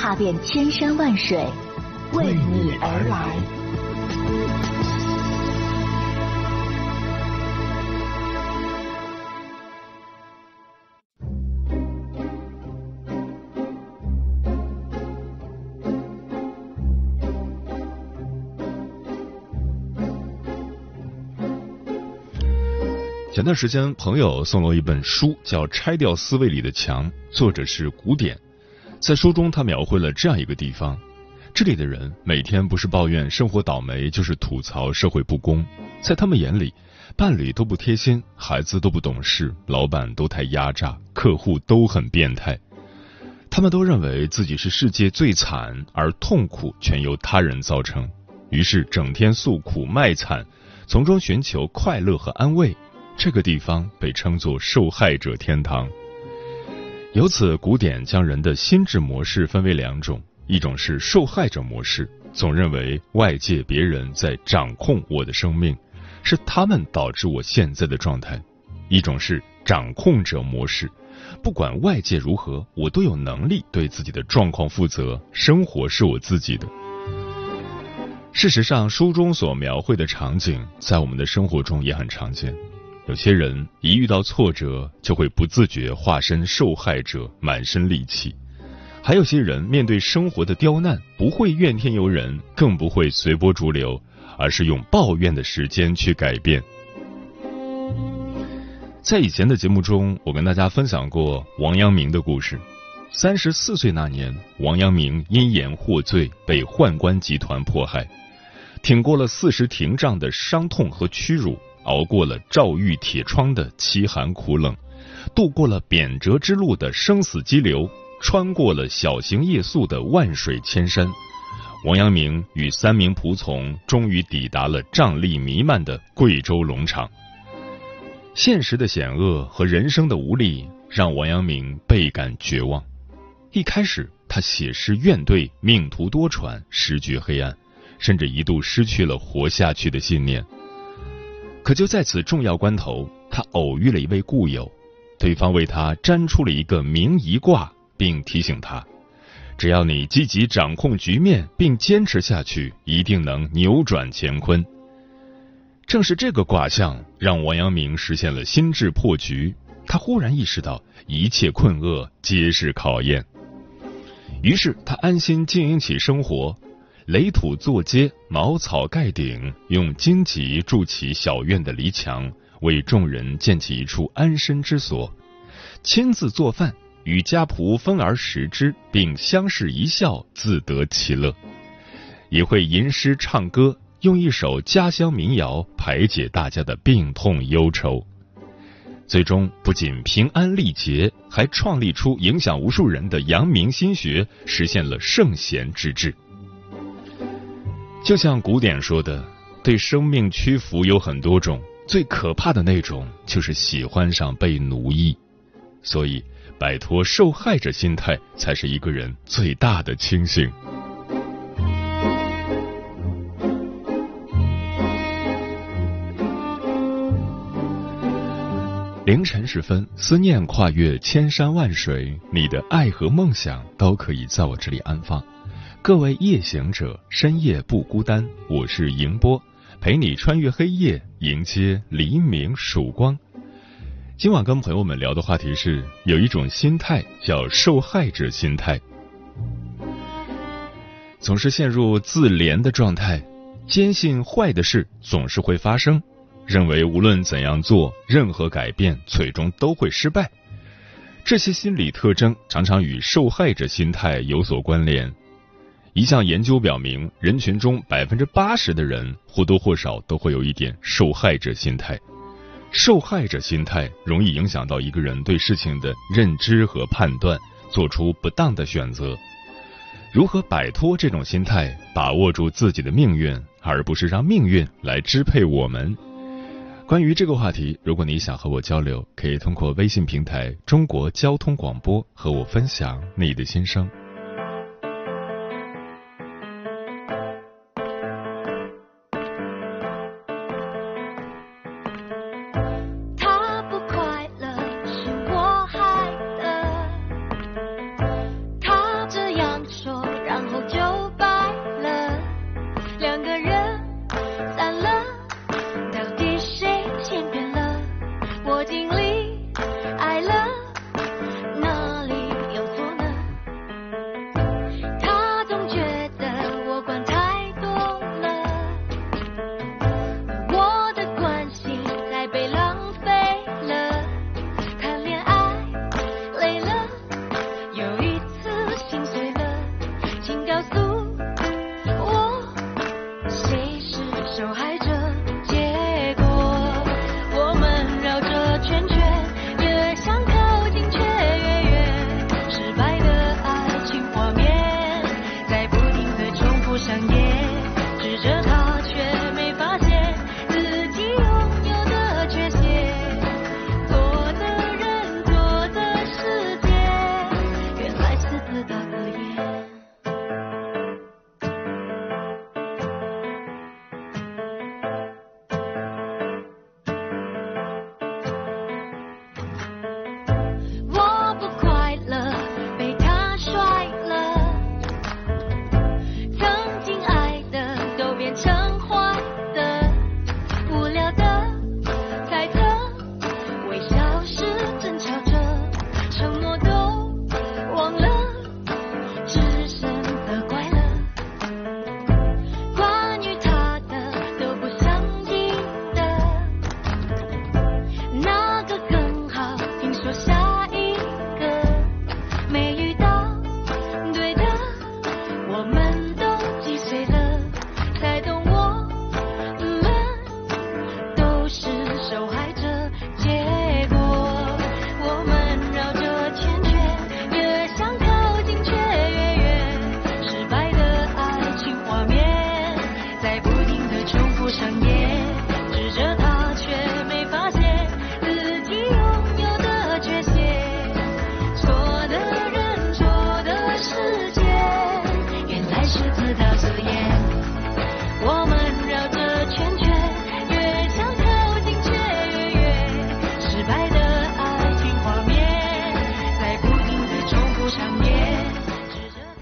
踏遍千山万水，为你而来。前段时间，朋友送了我一本书，叫《拆掉思维里的墙》，作者是古典。在书中，他描绘了这样一个地方：这里的人每天不是抱怨生活倒霉，就是吐槽社会不公。在他们眼里，伴侣都不贴心，孩子都不懂事，老板都太压榨，客户都很变态。他们都认为自己是世界最惨，而痛苦全由他人造成，于是整天诉苦卖惨，从中寻求快乐和安慰。这个地方被称作受害者天堂。由此，古典将人的心智模式分为两种：一种是受害者模式，总认为外界别人在掌控我的生命，是他们导致我现在的状态；一种是掌控者模式，不管外界如何，我都有能力对自己的状况负责，生活是我自己的。事实上，书中所描绘的场景，在我们的生活中也很常见。有些人一遇到挫折，就会不自觉化身受害者，满身戾气；还有些人面对生活的刁难，不会怨天尤人，更不会随波逐流，而是用抱怨的时间去改变。在以前的节目中，我跟大家分享过王阳明的故事。三十四岁那年，王阳明因言获罪，被宦官集团迫害，挺过了四十廷杖的伤痛和屈辱。熬过了赵玉铁窗的凄寒苦冷，度过了贬谪之路的生死激流，穿过了小行夜宿的万水千山，王阳明与三名仆从终于抵达了瘴疠弥漫的贵州龙场。现实的险恶和人生的无力让王阳明倍感绝望。一开始，他写诗怨怼命途多舛，时局黑暗，甚至一度失去了活下去的信念。可就在此重要关头，他偶遇了一位故友，对方为他占出了一个明夷卦，并提醒他：只要你积极掌控局面，并坚持下去，一定能扭转乾坤。正是这个卦象，让王阳明实现了心智破局。他忽然意识到，一切困厄皆是考验。于是他安心经营起生活。垒土作街，茅草盖顶，用荆棘筑起小院的篱墙，为众人建起一处安身之所。亲自做饭，与家仆分而食之，并相视一笑，自得其乐。也会吟诗唱歌，用一首家乡民谣排解大家的病痛忧愁。最终不仅平安历劫，还创立出影响无数人的阳明心学，实现了圣贤之治。就像古典说的，对生命屈服有很多种，最可怕的那种就是喜欢上被奴役。所以，摆脱受害者心态才是一个人最大的清醒。凌晨时分，思念跨越千山万水，你的爱和梦想都可以在我这里安放。各位夜行者，深夜不孤单。我是迎波，陪你穿越黑夜，迎接黎明曙光。今晚跟朋友们聊的话题是：有一种心态叫受害者心态，总是陷入自怜的状态，坚信坏的事总是会发生，认为无论怎样做，任何改变最终都会失败。这些心理特征常常与受害者心态有所关联。一项研究表明，人群中百分之八十的人或多或少都会有一点受害者心态。受害者心态容易影响到一个人对事情的认知和判断，做出不当的选择。如何摆脱这种心态，把握住自己的命运，而不是让命运来支配我们？关于这个话题，如果你想和我交流，可以通过微信平台“中国交通广播”和我分享你的心声。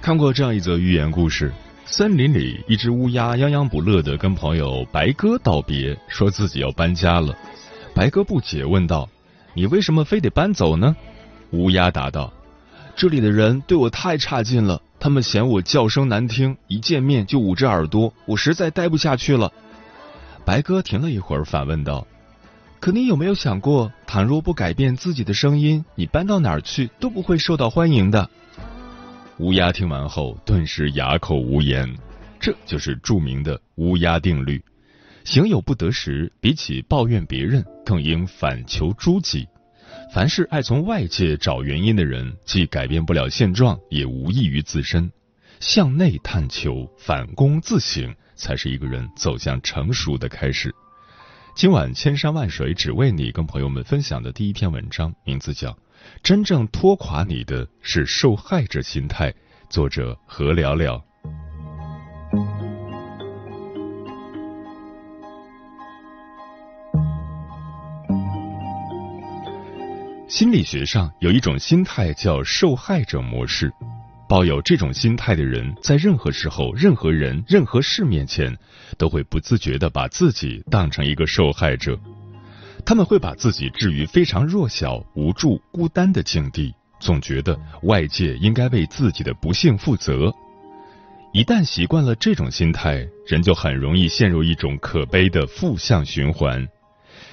看过这样一则寓言故事：森林里一只乌鸦泱泱不乐的跟朋友白鸽道别，说自己要搬家了。白鸽不解问道：“你为什么非得搬走呢？”乌鸦答道：“这里的人对我太差劲了，他们嫌我叫声难听，一见面就捂着耳朵，我实在待不下去了。”白鸽停了一会儿，反问道：“可你有没有想过，倘若不改变自己的声音，你搬到哪儿去都不会受到欢迎的？”乌鸦听完后，顿时哑口无言。这就是著名的乌鸦定律：行有不得时，比起抱怨别人，更应反求诸己。凡是爱从外界找原因的人，既改变不了现状，也无益于自身。向内探求，反躬自省，才是一个人走向成熟的开始。今晚千山万水只为你，跟朋友们分享的第一篇文章，名字叫。真正拖垮你的是受害者心态。作者何聊聊。心理学上有一种心态叫受害者模式，抱有这种心态的人，在任何时候、任何人、任何事面前，都会不自觉的把自己当成一个受害者。他们会把自己置于非常弱小、无助、孤单的境地，总觉得外界应该为自己的不幸负责。一旦习惯了这种心态，人就很容易陷入一种可悲的负向循环。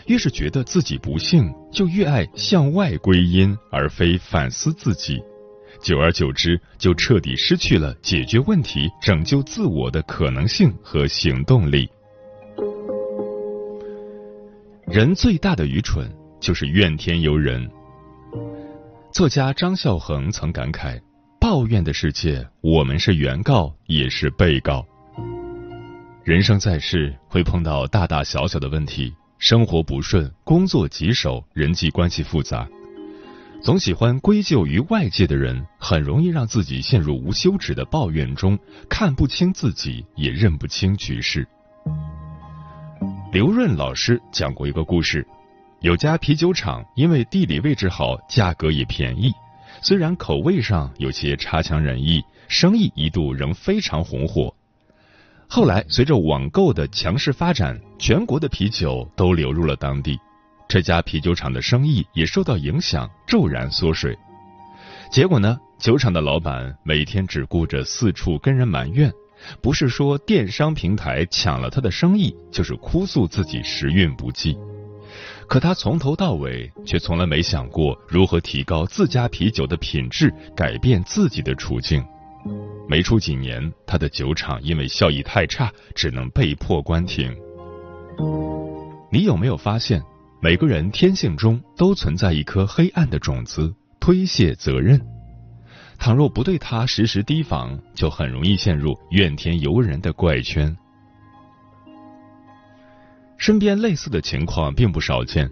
越是觉得自己不幸，就越爱向外归因，而非反思自己。久而久之，就彻底失去了解决问题、拯救自我的可能性和行动力。人最大的愚蠢就是怨天尤人。作家张孝恒曾感慨：“抱怨的世界，我们是原告也是被告。人生在世，会碰到大大小小的问题，生活不顺，工作棘手，人际关系复杂。总喜欢归咎于外界的人，很容易让自己陷入无休止的抱怨中，看不清自己，也认不清局势。刘润老师讲过一个故事：有家啤酒厂，因为地理位置好，价格也便宜，虽然口味上有些差强人意，生意一度仍非常红火。后来随着网购的强势发展，全国的啤酒都流入了当地。这家啤酒厂的生意也受到影响，骤然缩水。结果呢，酒厂的老板每天只顾着四处跟人埋怨，不是说电商平台抢了他的生意，就是哭诉自己时运不济。可他从头到尾却从来没想过如何提高自家啤酒的品质，改变自己的处境。没出几年，他的酒厂因为效益太差，只能被迫关停。你有没有发现？每个人天性中都存在一颗黑暗的种子，推卸责任。倘若不对他时时提防，就很容易陷入怨天尤人的怪圈。身边类似的情况并不少见，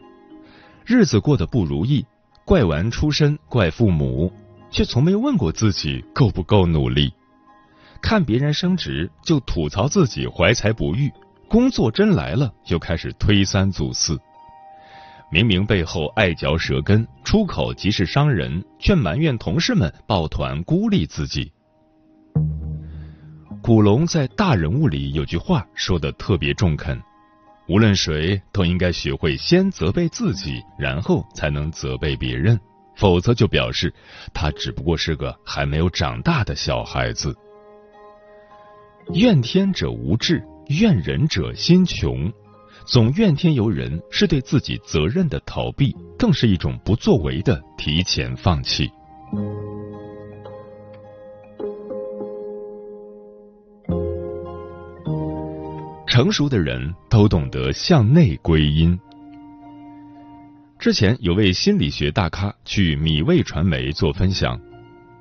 日子过得不如意，怪完出身，怪父母，却从没问过自己够不够努力。看别人升职，就吐槽自己怀才不遇；工作真来了，又开始推三阻四。明明背后爱嚼舌根，出口即是伤人，却埋怨同事们抱团孤立自己。古龙在大人物里有句话说的特别中肯：无论谁都应该学会先责备自己，然后才能责备别人，否则就表示他只不过是个还没有长大的小孩子。怨天者无志，怨人者心穷。总怨天尤人是对自己责任的逃避，更是一种不作为的提前放弃。成熟的人都懂得向内归因。之前有位心理学大咖去米味传媒做分享，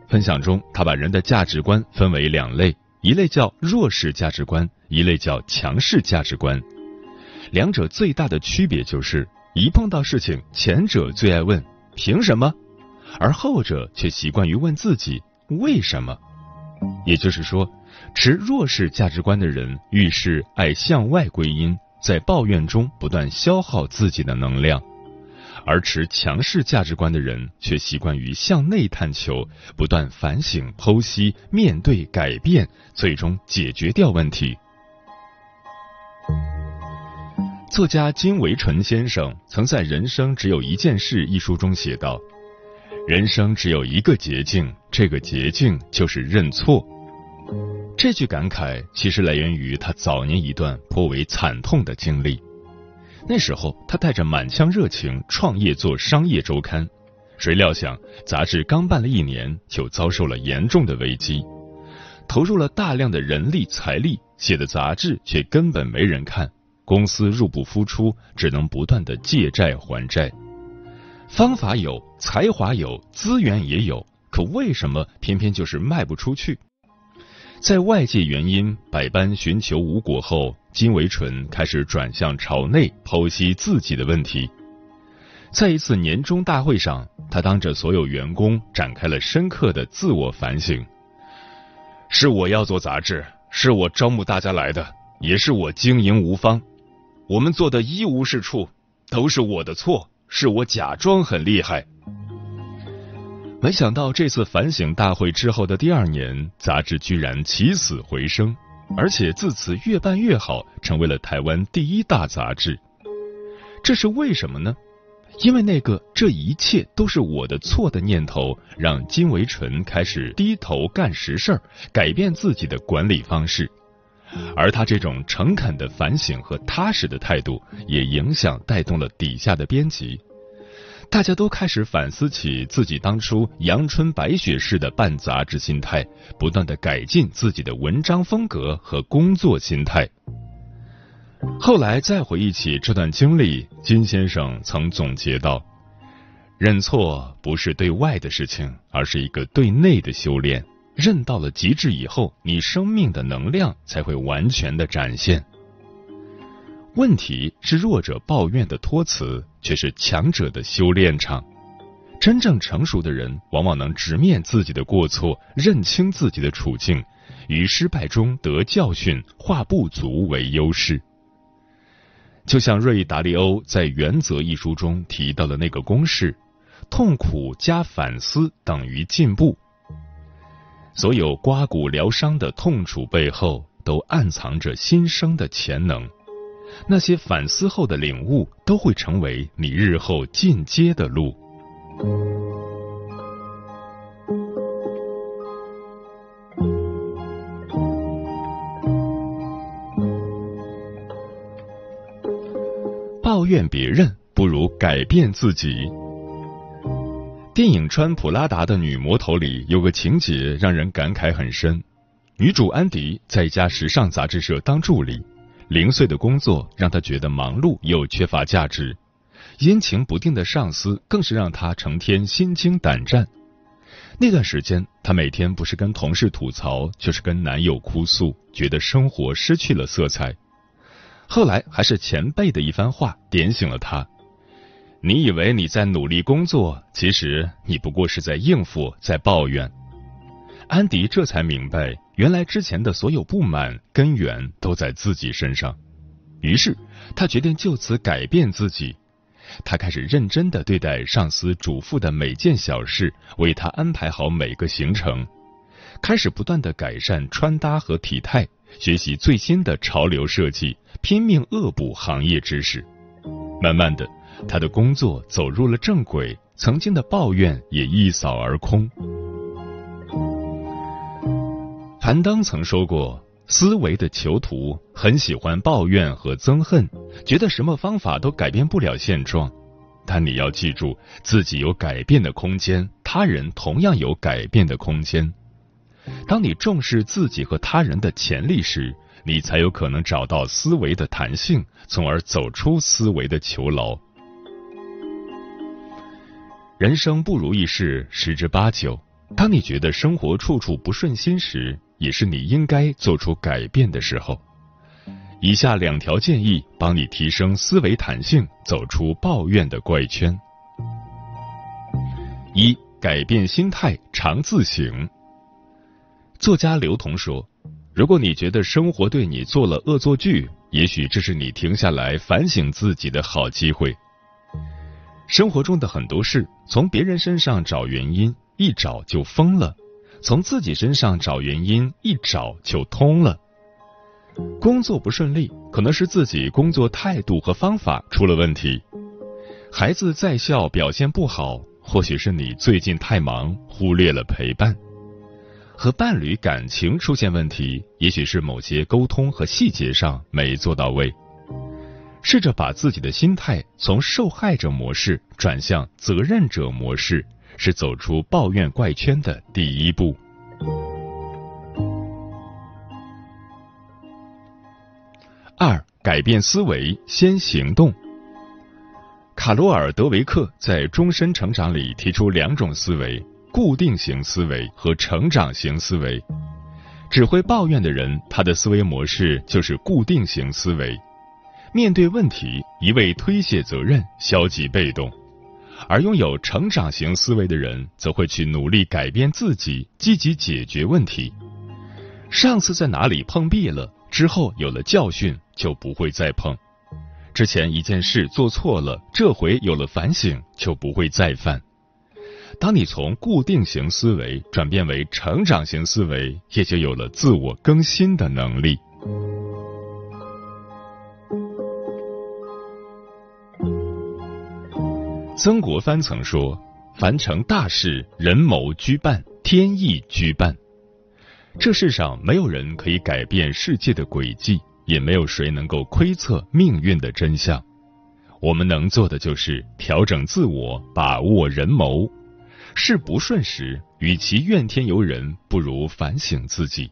分享中他把人的价值观分为两类，一类叫弱势价值观，一类叫强势价值观。两者最大的区别就是，一碰到事情，前者最爱问凭什么，而后者却习惯于问自己为什么。也就是说，持弱势价值观的人遇事爱向外归因，在抱怨中不断消耗自己的能量；而持强势价值观的人却习惯于向内探求，不断反省剖析，面对改变，最终解决掉问题。作家金维纯先生曾在《人生只有一件事》一书中写道：“人生只有一个捷径，这个捷径就是认错。”这句感慨其实来源于他早年一段颇为惨痛的经历。那时候，他带着满腔热情创业做商业周刊，谁料想杂志刚办了一年，就遭受了严重的危机，投入了大量的人力财力，写的杂志却根本没人看。公司入不敷出，只能不断的借债还债。方法有，才华有，资源也有，可为什么偏偏就是卖不出去？在外界原因百般寻求无果后，金维纯开始转向朝内剖析自己的问题。在一次年终大会上，他当着所有员工展开了深刻的自我反省：是我要做杂志，是我招募大家来的，也是我经营无方。我们做的一无是处，都是我的错，是我假装很厉害。没想到这次反省大会之后的第二年，杂志居然起死回生，而且自此越办越好，成为了台湾第一大杂志。这是为什么呢？因为那个这一切都是我的错的念头，让金维纯开始低头干实事儿，改变自己的管理方式。而他这种诚恳的反省和踏实的态度，也影响带动了底下的编辑，大家都开始反思起自己当初阳春白雪式的办杂志心态，不断的改进自己的文章风格和工作心态。后来再回忆起这段经历，金先生曾总结道：“认错不是对外的事情，而是一个对内的修炼。认到了极致以后，你生命的能量才会完全的展现。问题是弱者抱怨的托词，却是强者的修炼场。真正成熟的人，往往能直面自己的过错，认清自己的处境，于失败中得教训，化不足为优势。就像瑞达利欧在《原则》一书中提到的那个公式：痛苦加反思等于进步。所有刮骨疗伤的痛楚背后，都暗藏着新生的潜能。那些反思后的领悟，都会成为你日后进阶的路。抱怨别人，不如改变自己。电影《穿普拉达的女魔头》里有个情节让人感慨很深：女主安迪在一家时尚杂志社当助理。零碎的工作让她觉得忙碌又缺乏价值，阴晴不定的上司更是让她成天心惊胆战。那段时间，她每天不是跟同事吐槽，就是跟男友哭诉，觉得生活失去了色彩。后来，还是前辈的一番话点醒了她：“你以为你在努力工作，其实你不过是在应付，在抱怨。”安迪这才明白。原来之前的所有不满根源都在自己身上，于是他决定就此改变自己。他开始认真的对待上司嘱咐的每件小事，为他安排好每个行程，开始不断的改善穿搭和体态，学习最新的潮流设计，拼命恶补行业知识。慢慢的，他的工作走入了正轨，曾经的抱怨也一扫而空。韩登曾说过：“思维的囚徒很喜欢抱怨和憎恨，觉得什么方法都改变不了现状。但你要记住，自己有改变的空间，他人同样有改变的空间。当你重视自己和他人的潜力时，你才有可能找到思维的弹性，从而走出思维的囚牢。人生不如意事十之八九，当你觉得生活处处不顺心时，也是你应该做出改变的时候。以下两条建议帮你提升思维弹性，走出抱怨的怪圈。一、改变心态，常自省。作家刘同说：“如果你觉得生活对你做了恶作剧，也许这是你停下来反省自己的好机会。生活中的很多事，从别人身上找原因，一找就疯了。”从自己身上找原因，一找就通了。工作不顺利，可能是自己工作态度和方法出了问题；孩子在校表现不好，或许是你最近太忙，忽略了陪伴；和伴侣感情出现问题，也许是某些沟通和细节上没做到位。试着把自己的心态从受害者模式转向责任者模式。是走出抱怨怪圈的第一步。二、改变思维，先行动。卡罗尔·德维克在《终身成长》里提出两种思维：固定型思维和成长型思维。只会抱怨的人，他的思维模式就是固定型思维，面对问题一味推卸责任，消极被动。而拥有成长型思维的人，则会去努力改变自己，积极解决问题。上次在哪里碰壁了，之后有了教训，就不会再碰；之前一件事做错了，这回有了反省，就不会再犯。当你从固定型思维转变为成长型思维，也就有了自我更新的能力。曾国藩曾说：“凡成大事，人谋居半，天意居半。这世上没有人可以改变世界的轨迹，也没有谁能够窥测命运的真相。我们能做的就是调整自我，把握人谋。事不顺时，与其怨天尤人，不如反省自己；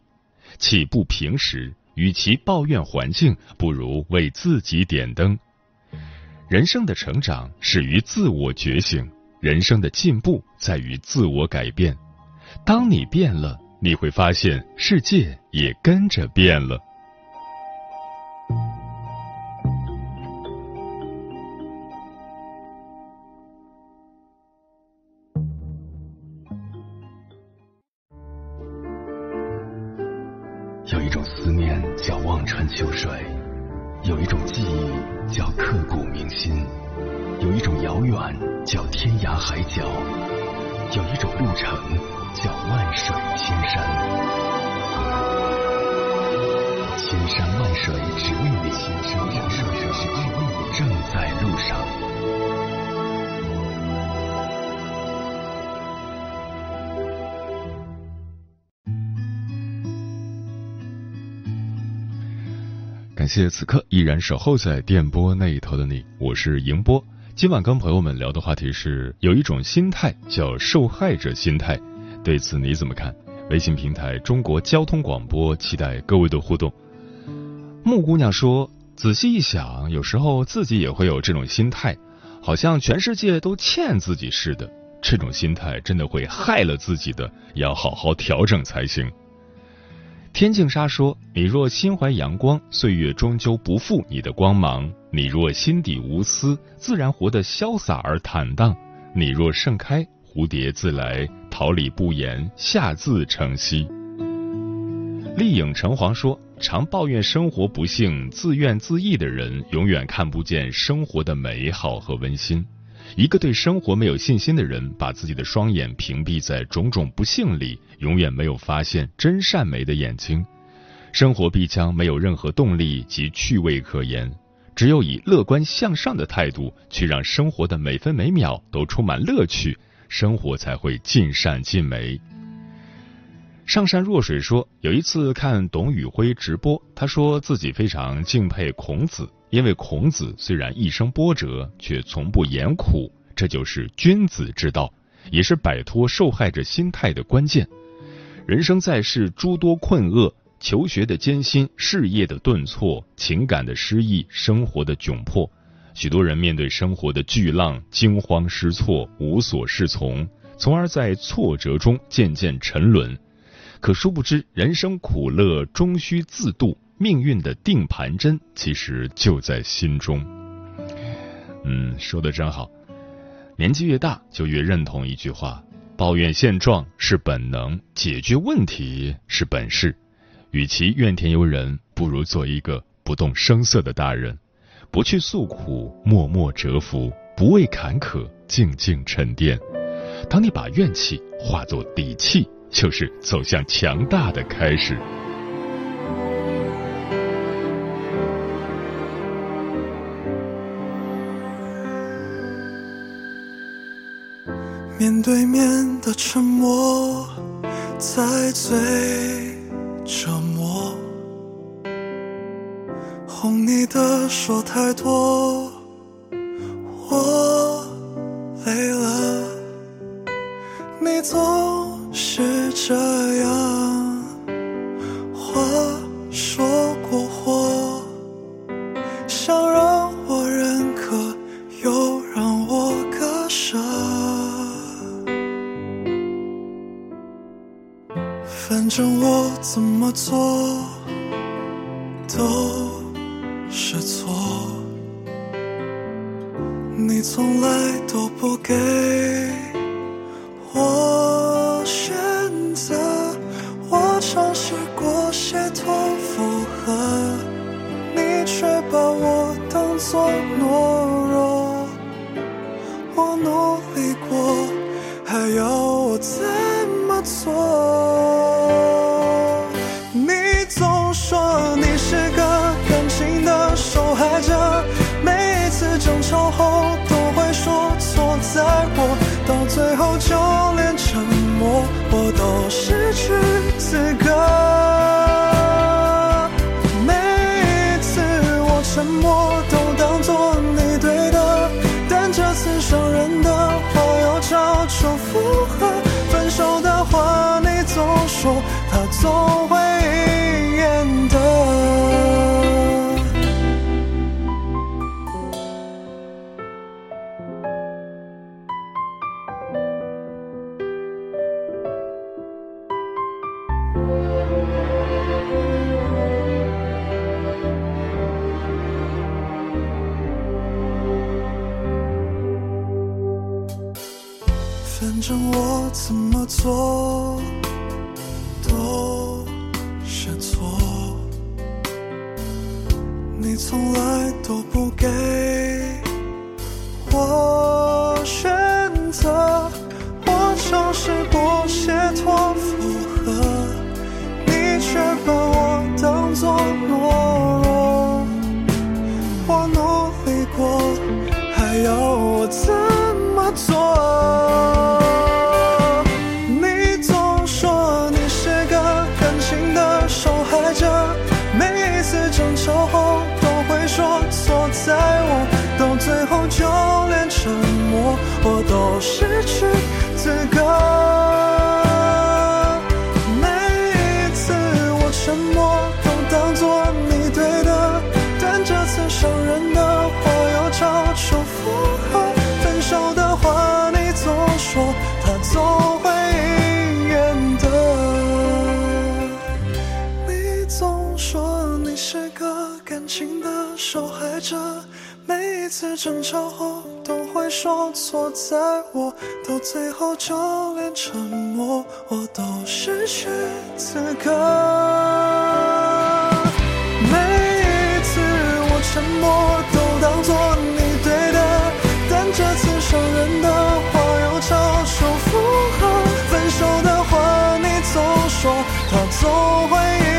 气不平时，与其抱怨环境，不如为自己点灯。”人生的成长始于自我觉醒，人生的进步在于自我改变。当你变了，你会发现世界也跟着变了。心，有一种遥远叫天涯海角，有一种路程叫万水千山。千山万水只为你，千山万水只为你，正在路上。谢此刻依然守候在电波那一头的你，我是迎波。今晚跟朋友们聊的话题是，有一种心态叫受害者心态，对此你怎么看？微信平台中国交通广播，期待各位的互动。木姑娘说，仔细一想，有时候自己也会有这种心态，好像全世界都欠自己似的。这种心态真的会害了自己的，要好好调整才行。天净沙说：“你若心怀阳光，岁月终究不负你的光芒；你若心底无私，自然活得潇洒而坦荡；你若盛开，蝴蝶自来，桃李不言，下自成蹊。”丽影橙黄说：“常抱怨生活不幸、自怨自艾的人，永远看不见生活的美好和温馨。一个对生活没有信心的人，把自己的双眼屏蔽在种种不幸里，永远没有发现真善美的眼睛。生活必将没有任何动力及趣味可言。只有以乐观向上的态度，去让生活的每分每秒都充满乐趣，生活才会尽善尽美。”上善若水说，有一次看董宇辉直播，他说自己非常敬佩孔子，因为孔子虽然一生波折，却从不言苦，这就是君子之道，也是摆脱受害者心态的关键。人生在世，诸多困厄，求学的艰辛，事业的顿挫，情感的失意，生活的窘迫，许多人面对生活的巨浪，惊慌失措，无所适从，从而在挫折中渐渐沉沦。可殊不知，人生苦乐终须自度，命运的定盘针其实就在心中。嗯，说的真好。年纪越大，就越认同一句话：抱怨现状是本能，解决问题是本事。与其怨天尤人，不如做一个不动声色的大人，不去诉苦，默默蛰伏；不畏坎坷，静静沉淀。当你把怨气化作底气。就是走向强大的开始。面对面的沉默，才最折磨。哄你的说太多，怎么做都说你是个感情的受害者，每一次争吵后都会说错在我，到最后就连沉默我都失去资格。每一次我沉默都当作你对的，但这次伤人的话又照旧附和，分手的话你总说他总会。